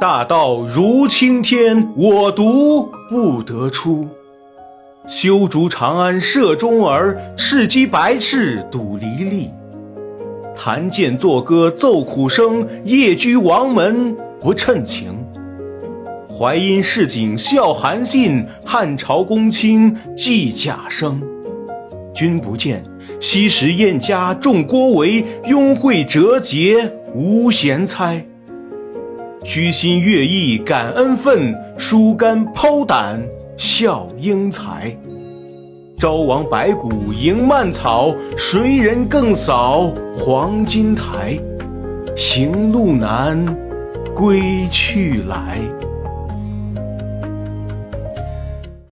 大道如青天，我独不得出。修竹长安射中儿，赤鸡白翅赌离离。弹剑作歌奏苦声，夜居王门不称情。淮阴市井笑韩信，汉朝公卿寄贾生。君不见，昔时燕家重郭维，拥会折节无贤猜。居心悦意感恩分，疏肝剖胆笑英才。朝王白骨迎蔓草，谁人更扫黄金台？行路难，归去来。